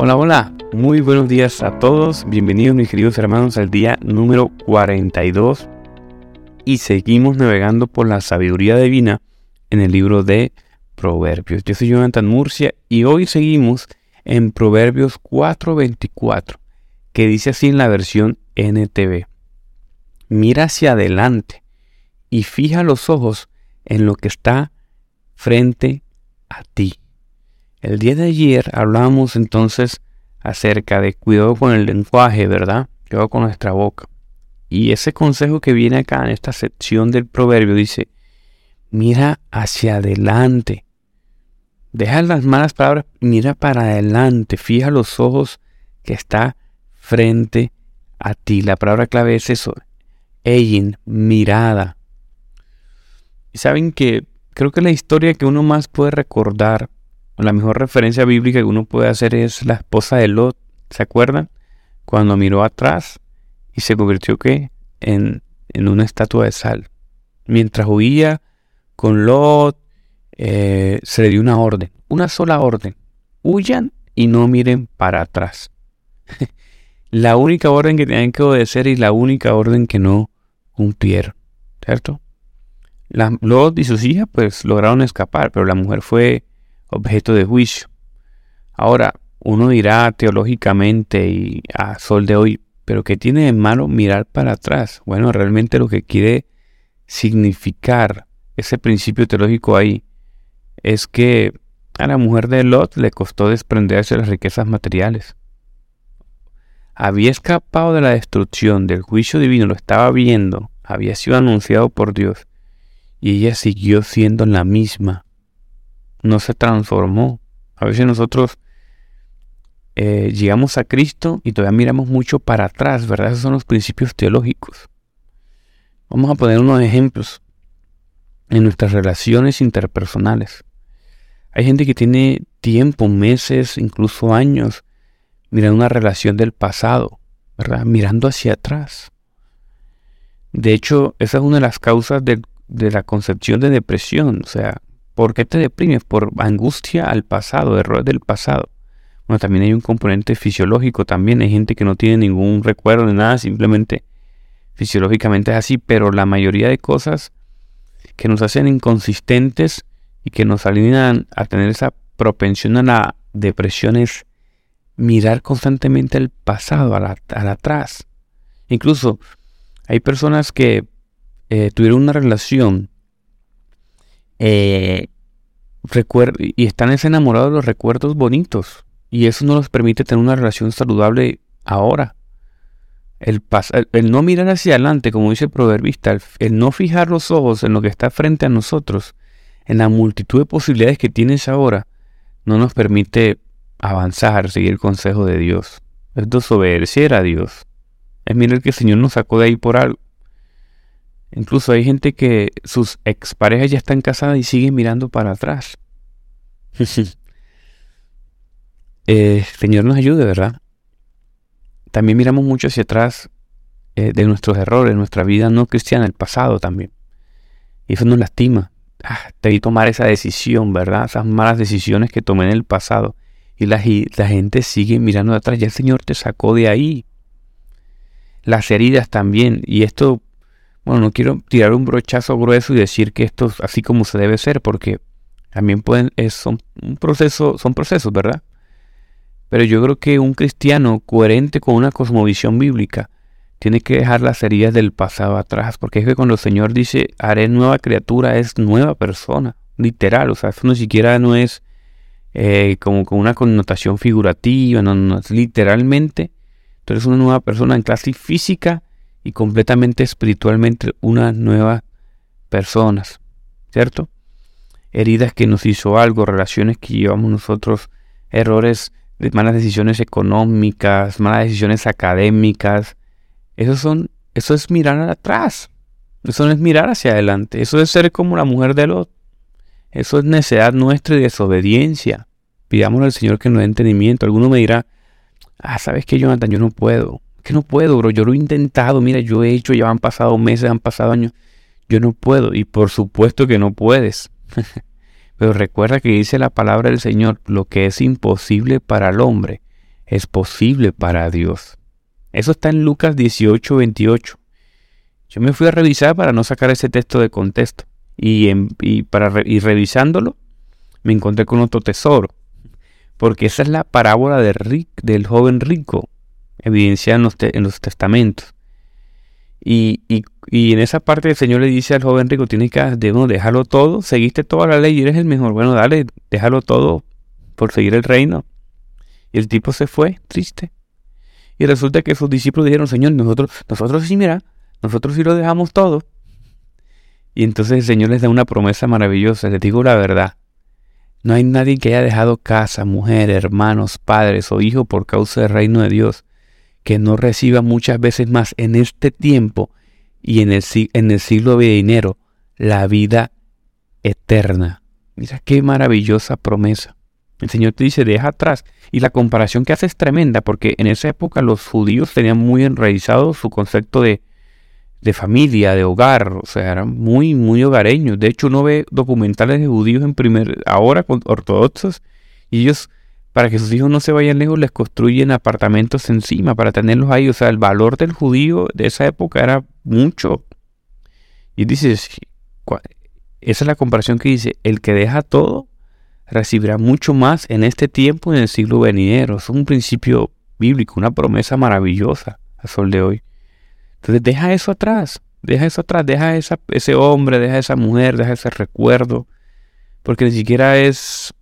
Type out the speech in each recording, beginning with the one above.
Hola, hola, muy buenos días a todos, bienvenidos mis queridos hermanos al día número 42 y seguimos navegando por la sabiduría divina en el libro de Proverbios. Yo soy Jonathan Murcia y hoy seguimos en Proverbios 4:24, que dice así en la versión NTV. Mira hacia adelante y fija los ojos en lo que está frente a ti. El día de ayer hablábamos entonces acerca de cuidado con el lenguaje, ¿verdad? Cuidado con nuestra boca. Y ese consejo que viene acá en esta sección del proverbio dice, mira hacia adelante. Deja las malas palabras, mira para adelante, fija los ojos que está frente a ti. La palabra clave es eso, Ein, mirada. Y saben que creo que la historia que uno más puede recordar la mejor referencia bíblica que uno puede hacer es la esposa de Lot. ¿Se acuerdan? Cuando miró atrás y se convirtió ¿qué? En, en una estatua de sal. Mientras huía con Lot, eh, se le dio una orden, una sola orden. Huyan y no miren para atrás. la única orden que tenían que obedecer y la única orden que no cumplieron. ¿Cierto? Lot y sus hijas pues lograron escapar, pero la mujer fue objeto de juicio. Ahora, uno dirá teológicamente y a sol de hoy, pero ¿qué tiene de malo mirar para atrás? Bueno, realmente lo que quiere significar ese principio teológico ahí es que a la mujer de Lot le costó desprenderse de las riquezas materiales. Había escapado de la destrucción, del juicio divino, lo estaba viendo, había sido anunciado por Dios, y ella siguió siendo la misma no se transformó. A veces nosotros eh, llegamos a Cristo y todavía miramos mucho para atrás, ¿verdad? Esos son los principios teológicos. Vamos a poner unos ejemplos en nuestras relaciones interpersonales. Hay gente que tiene tiempo, meses, incluso años, mirando una relación del pasado, ¿verdad? Mirando hacia atrás. De hecho, esa es una de las causas de, de la concepción de depresión. O sea, ¿Por qué te deprimes? Por angustia al pasado, errores del pasado. Bueno, también hay un componente fisiológico también. Hay gente que no tiene ningún recuerdo de nada, simplemente fisiológicamente es así, pero la mayoría de cosas que nos hacen inconsistentes y que nos alinean a tener esa propensión a la depresión es mirar constantemente al pasado, al, atrás. Incluso hay personas que eh, tuvieron una relación eh, y están enamorados de los recuerdos bonitos. Y eso no les permite tener una relación saludable ahora. El, el, no mirar hacia adelante, como dice el proverbista, el, no fijar los ojos en lo que está frente a nosotros, en la multitud de posibilidades que tienes ahora, no nos permite avanzar, seguir el consejo de Dios. Es desobedecer a Dios. Es mirar que el Señor nos sacó de ahí por algo. Incluso hay gente que sus exparejas ya están casadas y siguen mirando para atrás. eh, Señor nos ayude, ¿verdad? También miramos mucho hacia atrás eh, de nuestros errores, nuestra vida no cristiana, el pasado también. Y eso nos lastima. Ah, debí tomar esa decisión, ¿verdad? Esas malas decisiones que tomé en el pasado. Y la, la gente sigue mirando atrás. Ya el Señor te sacó de ahí. Las heridas también. Y esto bueno, no quiero tirar un brochazo grueso y decir que esto es así como se debe ser, porque también pueden, es, son, un proceso, son procesos, ¿verdad? Pero yo creo que un cristiano coherente con una cosmovisión bíblica tiene que dejar las heridas del pasado atrás, porque es que cuando el Señor dice, haré nueva criatura, es nueva persona, literal, o sea, eso no siquiera no es eh, como con una connotación figurativa, no, no, literalmente, tú eres una nueva persona en clase física y completamente espiritualmente unas nuevas personas, ¿cierto? Heridas que nos hizo algo, relaciones que llevamos nosotros, errores malas decisiones económicas, malas decisiones académicas. Eso son, eso es mirar atrás. Eso no es mirar hacia adelante. Eso es ser como la mujer de Lot. Eso es necedad nuestra y desobediencia. Pidamos al Señor que nos dé entendimiento. Alguno me dirá, ah, ¿sabes qué, Jonathan? Yo no puedo que no puedo, bro. Yo lo he intentado. Mira, yo he hecho, ya han pasado meses, han pasado años. Yo no puedo. Y por supuesto que no puedes. Pero recuerda que dice la palabra del Señor, lo que es imposible para el hombre es posible para Dios. Eso está en Lucas 18, 28. Yo me fui a revisar para no sacar ese texto de contexto. Y, para, revisándolo, me encontré con otro tesoro. Porque esa es la parábola del joven rico, evidenciada en los, testamentos. Y, en esa parte el Señor le dice al joven rico, tienes que dejarlo todo, seguiste toda la ley y eres el mejor. Bueno, dale, déjalo todo por seguir el reino. Y el tipo se fue, triste. Y resulta que sus discípulos dijeron, Señor, nosotros, nosotros sí, mira, nosotros sí lo dejamos todo. Y entonces el Señor les da una promesa maravillosa, les digo la verdad. No hay nadie que haya dejado casa, mujer, hermanos, padres o hijos por causa del reino de Dios, que no reciba muchas veces más en este tiempo y en el, en el siglo dinero la vida eterna. Mira qué maravillosa promesa. El Señor te dice, deja atrás. Y la comparación que hace es tremenda, porque en esa época los judíos tenían muy enraizado su concepto de, de familia, de hogar, o sea, eran muy, muy hogareños. De hecho, uno ve documentales de judíos en primer, ahora ortodoxos, y ellos, para que sus hijos no se vayan lejos, les construyen apartamentos encima para tenerlos ahí. O sea, el valor del judío de esa época era mucho. Y dices, esa es la comparación que dice, el que deja todo recibirá mucho más en este tiempo en el siglo venidero. Es un principio bíblico, una promesa maravillosa a sol de hoy. Entonces deja eso atrás, deja eso atrás, deja ese hombre, deja esa mujer, deja ese recuerdo, porque ni siquiera es,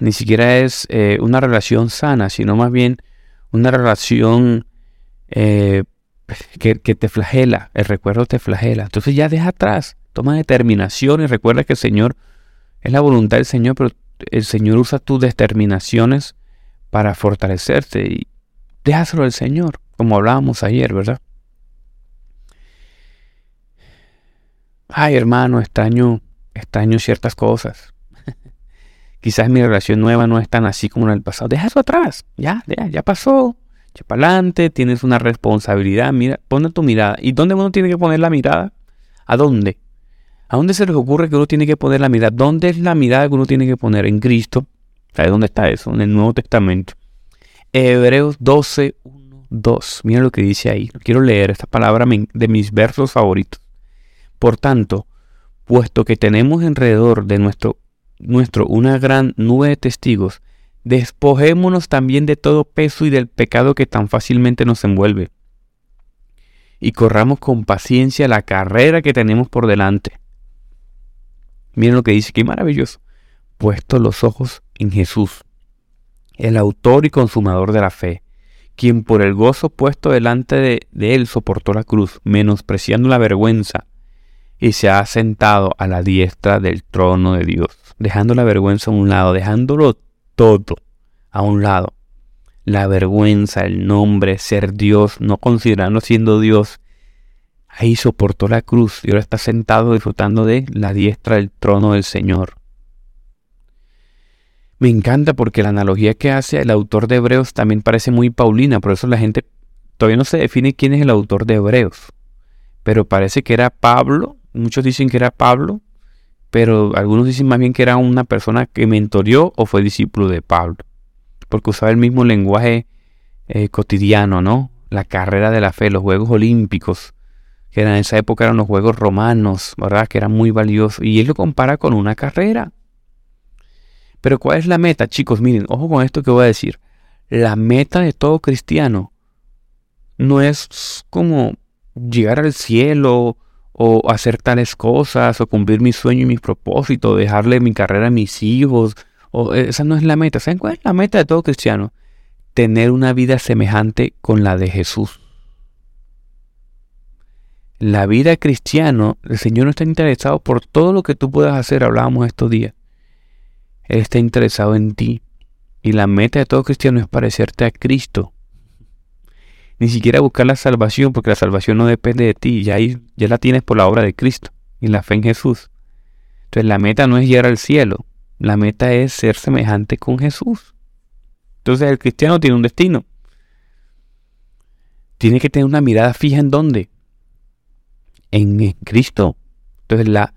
ni siquiera es eh, una relación sana, sino más bien una relación eh, que, te flagela, el recuerdo te flagela. Entonces ya deja atrás, toma determinación y recuerda que el Señor es la voluntad del Señor, pero el Señor usa tus determinaciones para fortalecerte y déjaselo al Señor, como hablábamos ayer, ¿verdad? Ay, hermano, extraño, extraño ciertas cosas. Quizás mi relación nueva no es tan así como en el pasado. Deja eso atrás. Ya, ya, pasó. Ya para adelante, tienes una responsabilidad. Mira, pon tu mirada. ¿Y dónde uno tiene que poner la mirada? ¿A dónde? ¿A dónde se les ocurre que uno tiene que poner la mirada? ¿Dónde es la mirada que uno tiene que poner? En Cristo. ¿Sabes dónde está eso? En el Nuevo Testamento. Hebreos 12, 1, 2. Mira lo que dice ahí. Quiero leer esta palabra de mis versos favoritos. Por tanto, puesto que tenemos alrededor de nuestro, nuestro una gran nube de testigos, despojémonos también de todo peso y del pecado que tan fácilmente nos envuelve. Y corramos con paciencia la carrera que tenemos por delante Miren lo que dice, qué maravilloso. Puesto los ojos en Jesús, el autor y consumador de la fe, quien por el gozo puesto delante de, él soportó la cruz, menospreciando la vergüenza, y se ha sentado a la diestra del trono de Dios, dejando la vergüenza a un lado, dejándolo todo a un lado. La vergüenza, el nombre, ser Dios, no considerando siendo Dios, Ahí soportó la cruz y ahora está sentado disfrutando de la diestra del trono del Señor. Me encanta porque la analogía que hace el autor de Hebreos también parece muy paulina, por eso la gente todavía no se define quién es el autor de Hebreos. Pero parece que era Pablo, muchos dicen que era Pablo, pero algunos dicen más bien que era una persona que mentorió o fue discípulo de Pablo, porque usaba el mismo lenguaje eh, cotidiano, ¿no? La carrera de la fe, los Juegos Olímpicos, que en esa época eran los juegos romanos, ¿verdad? Que eran muy valiosos. Y él lo compara con una carrera. Pero ¿cuál es la meta? Chicos, miren, ojo con esto que voy a decir. La meta de todo cristiano no es como llegar al cielo o hacer tales cosas o cumplir mi sueño y mis propósitos, dejarle mi carrera a mis hijos. O, esa no es la meta. ¿Saben cuál es la meta de todo cristiano? Tener una vida semejante con la de Jesús la vida cristiana, el Señor no está interesado por todo lo que tú puedas hacer, hablábamos estos días. Él está interesado en ti. Y la meta de todo cristiano es parecerte a Cristo. Ni siquiera buscar la salvación, porque la salvación no depende de ti, ya, ya la tienes por la obra de Cristo y la fe en Jesús. Entonces la meta no es llegar al cielo, la meta es ser semejante con Jesús. Entonces el cristiano tiene un destino. Tiene que tener una mirada fija en dónde? en Cristo. Entonces la,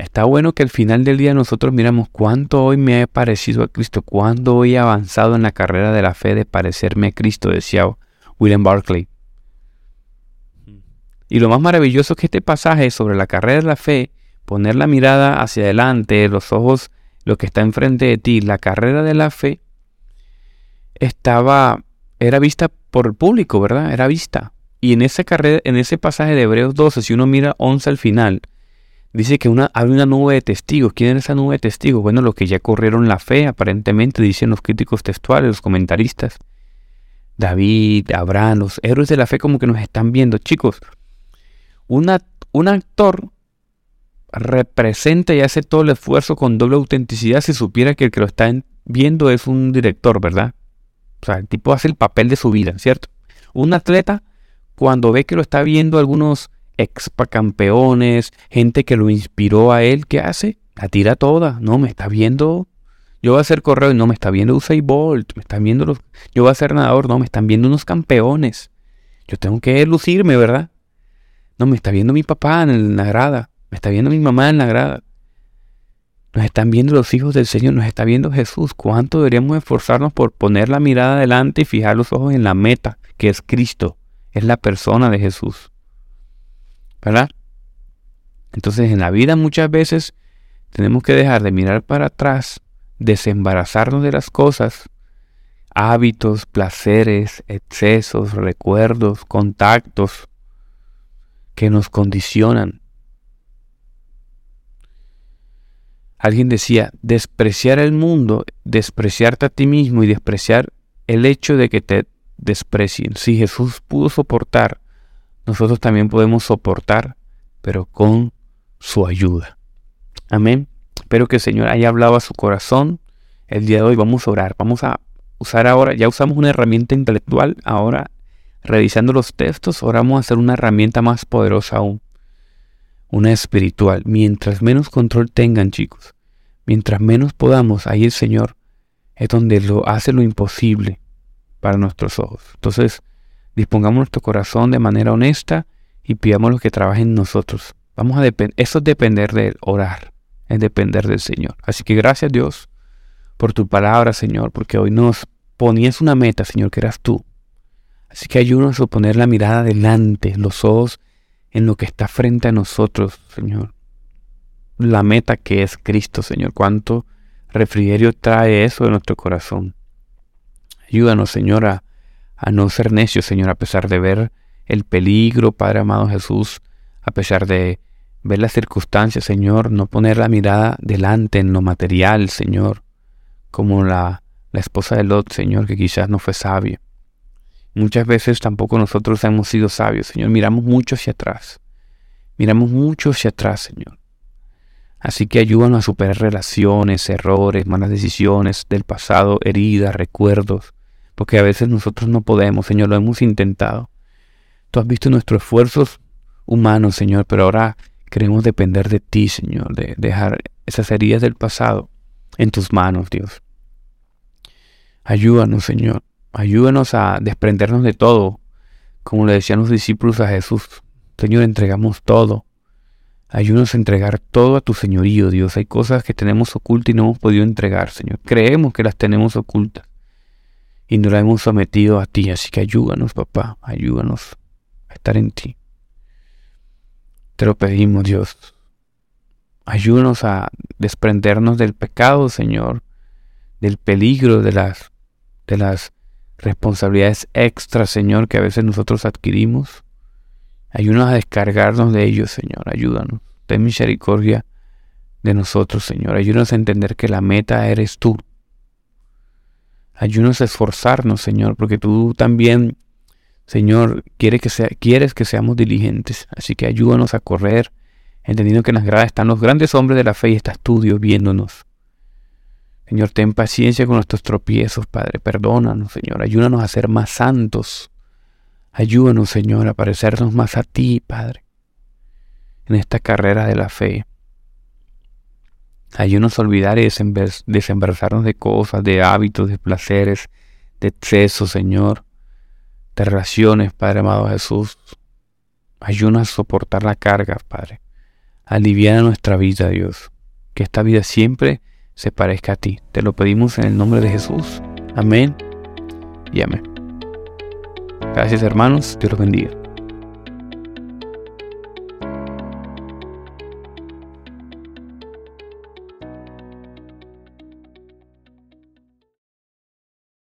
Está bueno que al final del día nosotros miramos cuánto hoy me he parecido a Cristo, cuánto hoy he avanzado en la carrera de la fe de parecerme a Cristo, decía William Barclay. Y lo más maravilloso es que este pasaje sobre la carrera de la fe, poner la mirada hacia adelante, los ojos, lo que está enfrente de ti, la carrera de la fe, estaba, era vista por el público, ¿verdad? Era vista. Y en ese, carrera, en ese pasaje de Hebreos 12, si uno mira 11 al final, dice que una, hay una nube de testigos. ¿Quién es esa nube de testigos? Bueno, los que ya corrieron la fe, aparentemente, dicen los críticos textuales, los comentaristas. David, Abraham, los héroes de la fe como que nos están viendo. Chicos, un actor representa y hace todo el esfuerzo con doble autenticidad si supiera que el que lo está viendo es un director, ¿verdad? O sea, el tipo hace el papel de su vida, ¿cierto? Un atleta, cuando ve que lo está viendo algunos campeones, gente que lo inspiró a él, ¿qué hace? La tira toda. No, me está viendo. Yo voy a hacer correo y no me está viendo Usain Bolt. Me están viendo los. Yo voy a ser nadador, no, me están viendo unos campeones. Yo tengo que lucirme, ¿verdad? No, me está viendo mi papá en la grada. Me está viendo mi mamá en la grada. Nos están viendo los hijos del Señor, nos está viendo Jesús. ¿Cuánto deberíamos esforzarnos por poner la mirada adelante y fijar los ojos en la meta, que es Cristo, es la persona de Jesús? ¿Verdad? Entonces en la vida muchas veces tenemos que dejar de mirar para atrás, desembarazarnos de las cosas, hábitos, placeres, excesos, recuerdos, contactos que nos condicionan Alguien decía, despreciar el mundo, despreciarte a ti mismo y despreciar el hecho de que te desprecien. Si Jesús pudo soportar, nosotros también podemos soportar, pero con su ayuda. Amén. Espero que el Señor haya hablado a su corazón. El día de hoy vamos a orar. Vamos a usar ahora, ya usamos una herramienta intelectual, ahora revisando los textos, ahora vamos a hacer una herramienta más poderosa aún una espiritual. Mientras menos control tengan, chicos, mientras menos podamos, ahí el Señor es donde lo hace lo imposible para nuestros ojos. Entonces, dispongamos nuestro corazón de manera honesta y pidamos lo que trabaje en nosotros. Vamos a eso es depender de orar, es depender del Señor. Así que gracias Dios por tu palabra, Señor, porque hoy nos ponías una meta, Señor, que eras tú. Así que ayúdanos a poner la mirada adelante, los ojos en lo que está frente a nosotros, Señor. La meta que es Cristo, Señor. Cuánto refrigerio trae eso de nuestro corazón. Ayúdanos, Señor, a, no ser necios, Señor, a pesar de ver el peligro, Padre amado Jesús, a pesar de ver las circunstancias, Señor, no poner la mirada delante en lo material, Señor, como la, la esposa de Lot, Señor, que quizás no fue sabia. Muchas veces tampoco nosotros hemos sido sabios, Señor. Miramos mucho hacia atrás. Miramos mucho hacia atrás, Señor. Así que ayúdanos a superar relaciones, errores, malas decisiones del pasado, heridas, recuerdos, porque a veces nosotros no podemos, Señor, lo hemos intentado. Tú has visto nuestros esfuerzos humanos, Señor, pero ahora queremos depender de ti, Señor, de dejar esas heridas del pasado en tus manos, Dios. Ayúdanos, Señor. Ayúdanos a desprendernos de todo, como le decían los discípulos a Jesús. Señor, entregamos todo. Ayúdanos a entregar todo a tu señorío, Dios. Hay cosas que tenemos ocultas y no hemos podido entregar, Señor. Creemos que las tenemos ocultas y no las hemos sometido a ti. Así que ayúdanos, papá. Ayúdanos a estar en ti. Te lo pedimos, Dios. Ayúdanos a desprendernos del pecado, Señor, del peligro de las, de las responsabilidades extra, Señor, que a veces nosotros adquirimos. Ayúdanos a descargarnos de ellos, Señor. Ayúdanos. Ten misericordia de nosotros, Señor. Ayúdanos a entender que la meta eres tú. Ayúdanos a esforzarnos, Señor, porque tú también, Señor, quieres que, sea, quieres que seamos diligentes. Así que ayúdanos a correr, entendiendo que en las gradas están los grandes hombres de la fe y estás tú, Dios, viéndonos. Señor, ten paciencia con nuestros tropiezos, Padre. Perdónanos, Señor. Ayúdanos a ser más santos. Ayúdanos, Señor, a parecernos más a ti, Padre, en esta carrera de la fe. Ayúdanos a olvidar y desembarazarnos de cosas, de hábitos, de placeres, de excesos, Señor, de relaciones, Padre amado Jesús. Ayúdanos a soportar la carga, Padre. aliviar nuestra vida, Dios. Que esta vida siempre se parezca a ti. Te lo pedimos en el nombre de Jesús. Amén y amén. Gracias hermanos, Dios los bendiga.